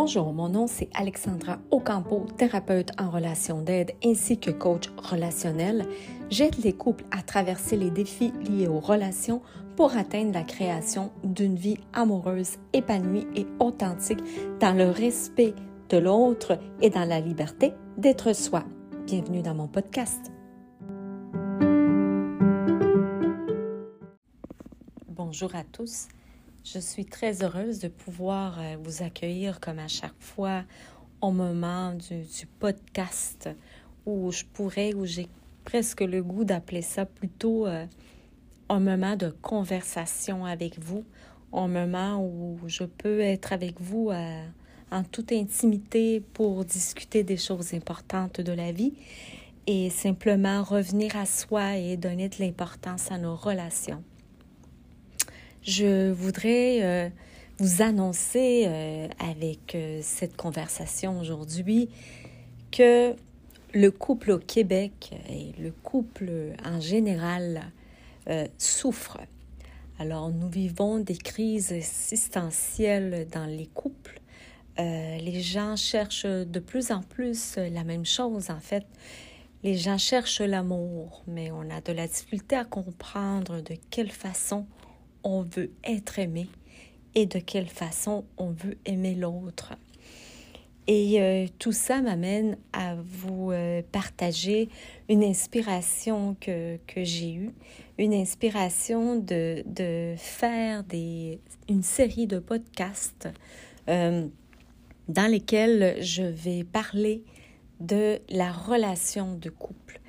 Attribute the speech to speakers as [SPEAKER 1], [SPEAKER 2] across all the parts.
[SPEAKER 1] Bonjour, mon nom c'est Alexandra Ocampo, thérapeute en relation d'aide ainsi que coach relationnel. J'aide les couples à traverser les défis liés aux relations pour atteindre la création d'une vie amoureuse, épanouie et authentique dans le respect de l'autre et dans la liberté d'être soi. Bienvenue dans mon podcast. Bonjour à tous. Je suis très heureuse de pouvoir euh, vous accueillir comme à chaque fois au moment du, podcast où je pourrais, où j'ai presque le goût d'appeler ça plutôt euh, un moment de conversation avec vous, un moment où je peux être avec vous euh, en toute intimité pour discuter des choses importantes de la vie et simplement revenir à soi et donner de l'importance à nos relations je voudrais euh, vous annoncer euh, avec euh, cette conversation aujourd'hui que le couple au Québec et le couple en général souffrent. Alors nous vivons des crises existentielles dans les couples. les gens cherchent de plus en plus la même chose en fait. Les gens cherchent l'amour, mais on a de la difficulté à comprendre de quelle façon on veut être aimé et de quelle façon on veut aimer l'autre. Et euh, tout ça m'amène à vous euh, partager une inspiration que, que j'ai eue, une inspiration de, de faire des, une série de podcasts euh, dans lesquels je vais parler de la relation de couple.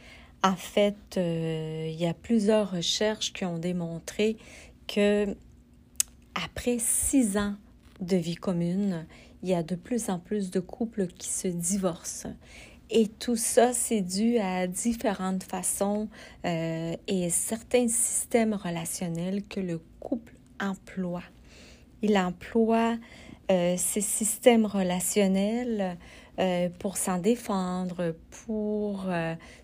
[SPEAKER 1] En fait, il y a plusieurs recherches qui ont démontré que après six ans de vie commune, il y a de plus en plus de couples qui se divorcent. Et tout ça, c'est dû à différentes façons euh, et certains systèmes relationnels que le couple emploie. Il emploie euh, ces systèmes relationnels euh, pour s'en défendre, pour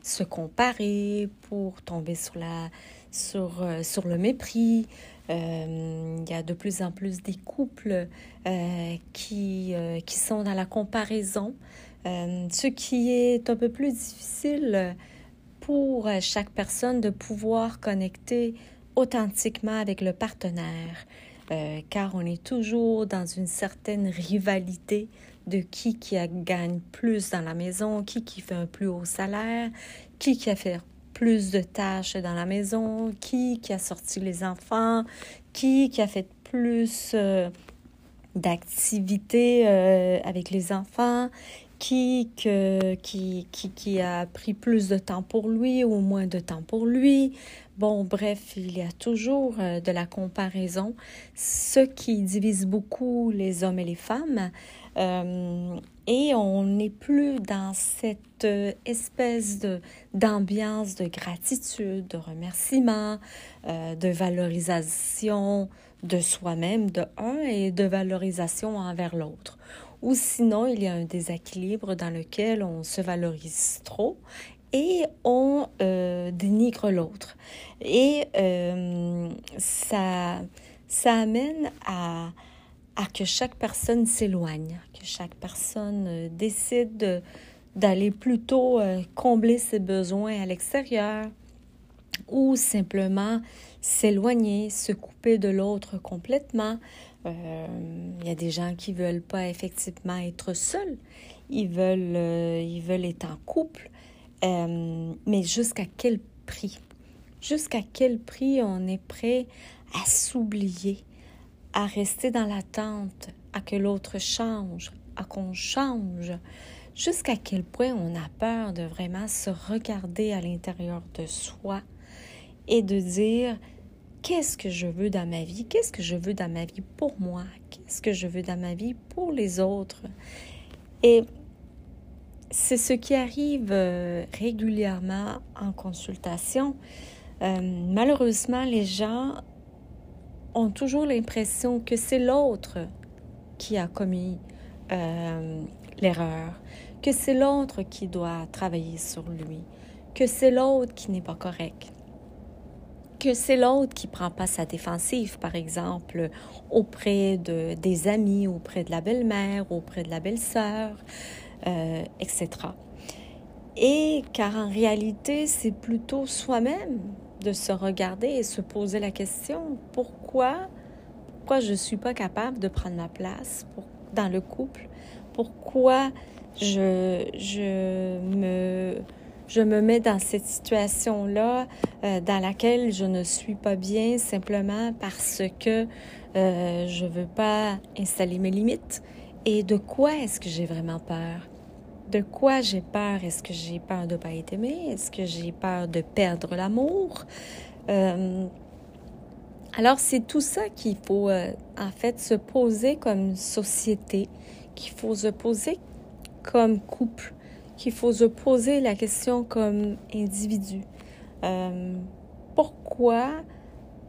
[SPEAKER 1] se comparer, pour tomber sur, la, sur, sur le mépris, il y a de plus en plus des couples euh, qui, euh, qui sont dans la comparaison, ce qui est un peu plus difficile pour chaque personne de pouvoir connecter authentiquement avec le partenaire, car on est toujours dans une certaine rivalité de qui qui gagne plus dans la maison, qui qui fait un plus haut salaire, qui qui a fait plus de tâches dans la maison, qui, qui a sorti les enfants, qui, qui a fait plus euh, d'activités euh, avec les enfants, qui, que, qui, qui, qui a pris plus de temps pour lui ou moins de temps pour lui. Bon, bref, il y a toujours euh, de la comparaison, ce qui divise beaucoup les hommes et les femmes. Euh, et on n'est plus dans cette espèce d'ambiance de gratitude, de remerciement, de valorisation de soi-même, de un, et de valorisation envers l'autre. Ou sinon, il y a un déséquilibre dans lequel on se valorise trop et on dénigre l'autre. Et ça, ça amène à, à que chaque personne s'éloigne, que chaque personne euh, décide d'aller plutôt euh, combler ses besoins à l'extérieur ou simplement s'éloigner, se couper de l'autre complètement. Euh, il y a des gens qui veulent pas effectivement être seuls, ils veulent, ils veulent être en couple, mais jusqu'à quel prix? Jusqu'à quel prix on est prêt à s'oublier, à rester dans l'attente, à que l'autre change, à qu'on change, jusqu'à quel point on a peur de vraiment se regarder à l'intérieur de soi? Et de dire qu'est-ce que je veux dans ma vie, qu'est-ce que je veux dans ma vie pour moi, qu'est-ce que je veux dans ma vie pour les autres? Et c'est ce qui arrive euh, régulièrement en consultation. Euh, malheureusement, les gens ont toujours l'impression que c'est l'autre qui a commis euh, l'erreur, que c'est l'autre qui doit travailler sur lui, que c'est l'autre qui n'est pas correct. Que c'est l'autre qui prend pas sa défensive, par exemple, auprès de, des amis, auprès de la belle-mère, auprès de la belle-sœur, euh, etc. Et car en réalité, c'est plutôt soi-même de se regarder et se poser la question pourquoi, pourquoi je ne suis pas capable de prendre ma place dans le couple, pourquoi je, je me je me mets dans cette situation-là euh, dans laquelle je ne suis pas bien simplement parce que euh, je ne veux pas installer mes limites. Et de quoi est-ce que j'ai vraiment peur? De quoi j'ai peur? Est-ce que j'ai peur de ne pas être aimé? Est-ce que j'ai peur de perdre l'amour? Euh, alors, c'est tout ça qu'il faut en fait se poser comme société, qu'il faut se poser comme couple qu'il faut se poser la question comme individu. Euh, pourquoi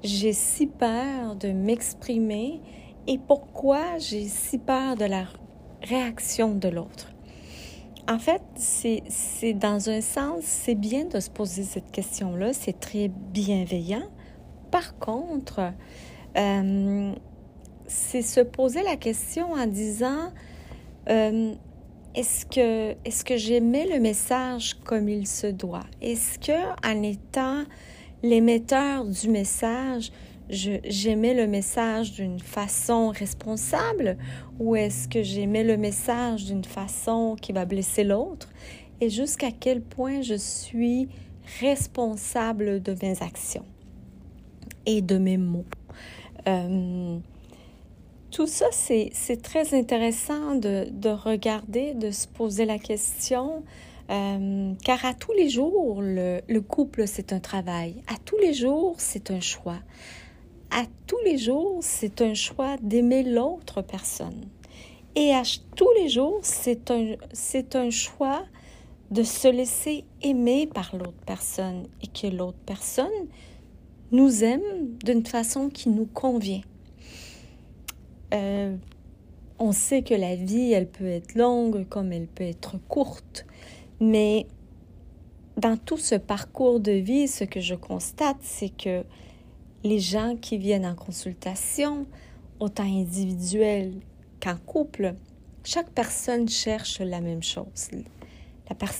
[SPEAKER 1] j'ai si peur de m'exprimer et pourquoi j'ai si peur de la réaction de l'autre? En fait, c'est dans un sens, c'est bien de se poser cette question-là, c'est très bienveillant. Par contre, euh, c'est se poser la question en disant, euh, est-ce que, est-ce que j'aimais le message comme il se doit? Est-ce que, en étant l'émetteur du message, j'aimais le message d'une façon responsable? Ou est-ce que j'aimais le message d'une façon qui va blesser l'autre? Et jusqu'à quel point je suis responsable de mes actions et de mes mots? Euh, tout ça, c'est très intéressant de, regarder, de se poser la question, euh, car à tous les jours, le, couple, c'est un travail. À tous les jours, c'est un choix. À tous les jours, c'est un choix d'aimer l'autre personne. Et à tous les jours, c'est un, un choix de se laisser aimer par l'autre personne et que l'autre personne nous aime d'une façon qui nous convient. Euh, on sait que la vie, elle peut être longue comme elle peut être courte, mais dans tout ce parcours de vie, ce que je constate, c'est que les gens qui viennent en consultation, autant individuelle qu'en couple, chaque personne cherche la même chose.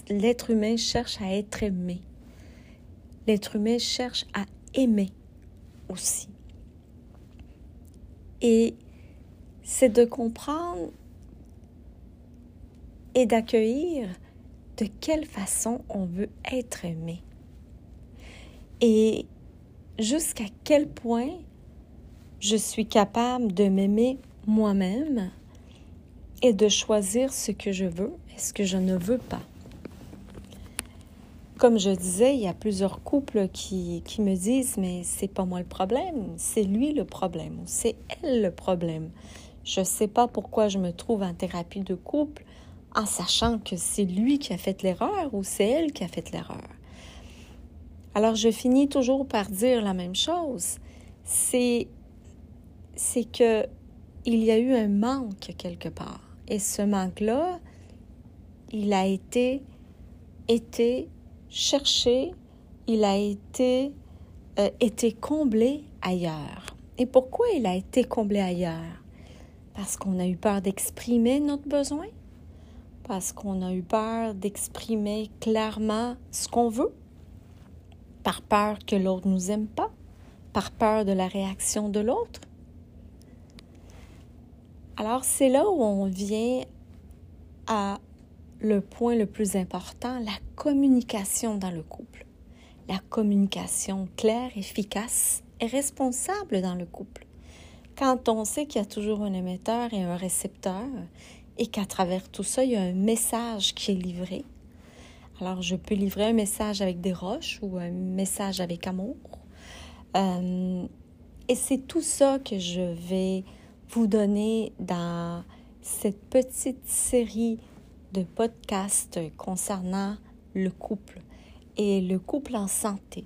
[SPEAKER 1] L'être humain cherche à être aimé. L'être humain cherche à aimer aussi. Et c'est de comprendre et d'accueillir de quelle façon on veut être aimé. Et jusqu'à quel point je suis capable de m'aimer moi-même et de choisir ce que je veux et ce que je ne veux pas. Comme je disais, il y a plusieurs couples qui, qui me disent Mais c'est pas moi le problème, c'est lui le problème ou c'est elle le problème. Je ne sais pas pourquoi je me trouve en thérapie de couple en sachant que c'est lui qui a fait l'erreur ou c'est elle qui a fait l'erreur. Alors je finis toujours par dire la même chose. C'est c'est que y a eu un manque quelque part et ce manque-là, il a été été cherché, il a été euh, été comblé ailleurs. Et pourquoi il a été comblé ailleurs? Parce qu'on a eu peur d'exprimer notre besoin, parce qu'on a eu peur d'exprimer clairement ce qu'on veut, par peur que l'autre nous aime pas, par peur de la réaction de l'autre? Alors c'est là où on vient à le point le plus important, la communication dans le couple. La communication claire, efficace et responsable dans le couple. Quand on sait qu'il y a toujours un émetteur et un récepteur et qu'à travers tout ça, il y a un message qui est livré. Alors, je peux livrer un message avec des roches ou un message avec amour. Euh, et c'est tout ça que je vais vous donner dans cette petite série de podcasts concernant le couple et le couple en santé,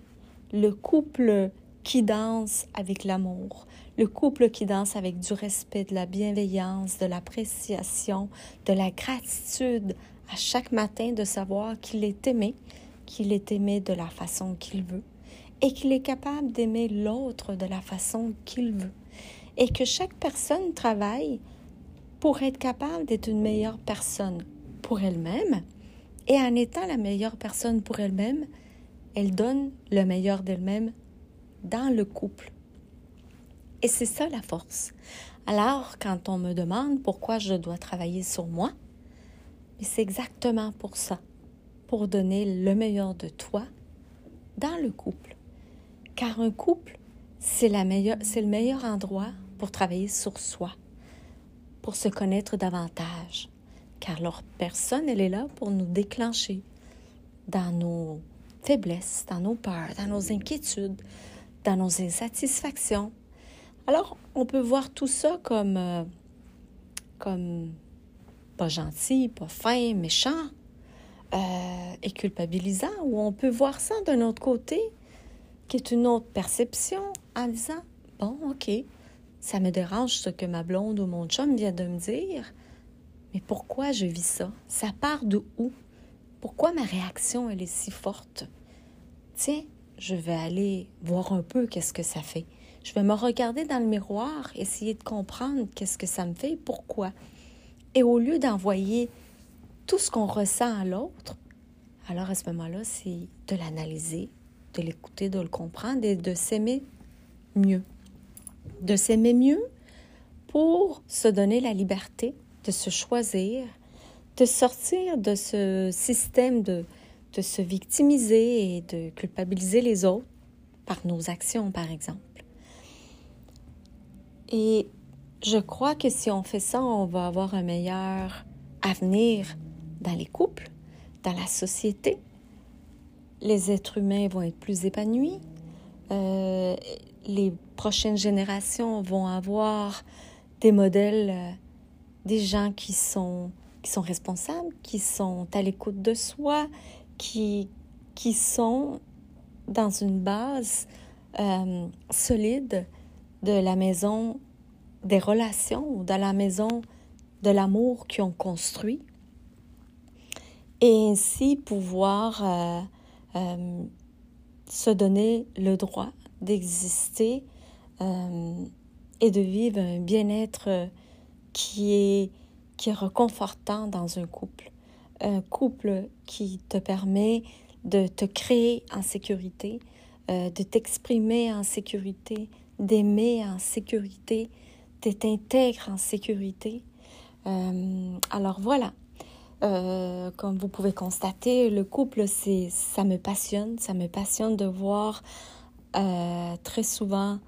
[SPEAKER 1] le couple qui danse avec l'amour, le couple qui danse avec du respect, de la bienveillance, de l'appréciation, de la gratitude à chaque matin de savoir qu'il est aimé, qu'il est aimé de la façon qu'il veut et qu'il est capable d'aimer l'autre de la façon qu'il veut et que chaque personne travaille pour être capable d'être une meilleure personne pour elle-même et en étant la meilleure personne pour elle-même, elle donne le meilleur d'elle-même dans le couple. Et c'est ça la force. Alors, quand on me demande pourquoi je dois travailler sur moi, c'est exactement pour ça, pour donner le meilleur de toi dans le couple. Car un couple, c'est le meilleur endroit pour travailler sur soi, pour se connaître davantage. Car leur personne, elle est là pour nous déclencher dans nos faiblesses, dans nos peurs, dans nos inquiétudes, dans nos insatisfactions. Alors, on peut voir tout ça comme, euh, comme pas gentil, pas fin, méchant euh, et culpabilisant, ou on peut voir ça d'un autre côté, qui est une autre perception, en disant, bon, OK, ça me dérange ce que ma blonde ou mon chum vient de me dire, mais pourquoi je vis ça? Ça part de où? Pourquoi ma réaction, elle est si forte? Tiens, je vais aller voir un peu qu'est-ce que ça fait. Je vais me regarder dans le miroir, essayer de comprendre qu'est-ce que ça me fait, pourquoi. Et au lieu d'envoyer tout ce qu'on ressent à l'autre, alors à ce moment-là, c'est de l'analyser, de l'écouter, de le comprendre et de s'aimer mieux. De s'aimer mieux pour se donner la liberté de se choisir, de sortir de ce système de, de se victimiser et de culpabiliser les autres par nos actions, par exemple. Et je crois que si on fait ça, on va avoir un meilleur avenir dans les couples, dans la société. Les êtres humains vont être plus épanouis. Euh, les prochaines générations vont avoir des modèles, euh, des gens qui sont, qui sont responsables, qui sont à l'écoute de soi, qui, qui sont dans une base euh, solide de la maison des relations, de la maison de l'amour qu'ils ont construit, et ainsi pouvoir euh, euh, se donner le droit d'exister et de vivre un bien-être qui est, qui est reconfortant dans un couple un couple qui te permet de te créer en sécurité, euh, de t'exprimer en sécurité, d'aimer en sécurité, d'être intègre en sécurité. Euh, alors voilà, euh, comme vous pouvez constater, le couple, c'est, ça me passionne, ça me passionne de voir très souvent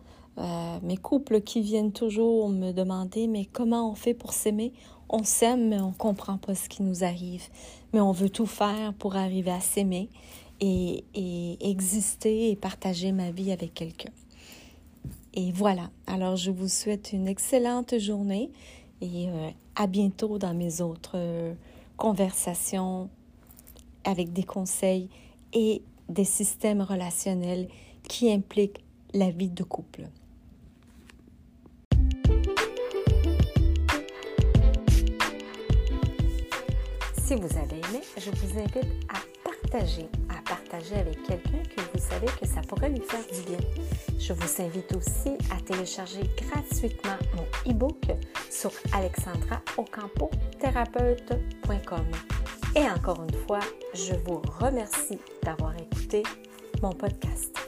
[SPEAKER 1] mes couples qui viennent toujours me demander mais comment on fait pour s'aimer? On s'aime, mais on ne comprend pas ce qui nous arrive. Mais on veut tout faire pour arriver à s'aimer et, exister et partager ma vie avec quelqu'un. Et voilà. Alors, je vous souhaite une excellente journée et euh, à bientôt dans mes autres euh, conversations avec des conseils et des systèmes relationnels qui impliquent la vie de couple. Si vous avez aimé, je vous invite à partager, à partager avec quelqu'un que vous savez que ça pourrait lui faire du bien. Je vous invite aussi à télécharger gratuitement mon e-book sur alexandraocampothérapeute.com. Et encore une fois, je vous remercie d'avoir écouté mon podcast.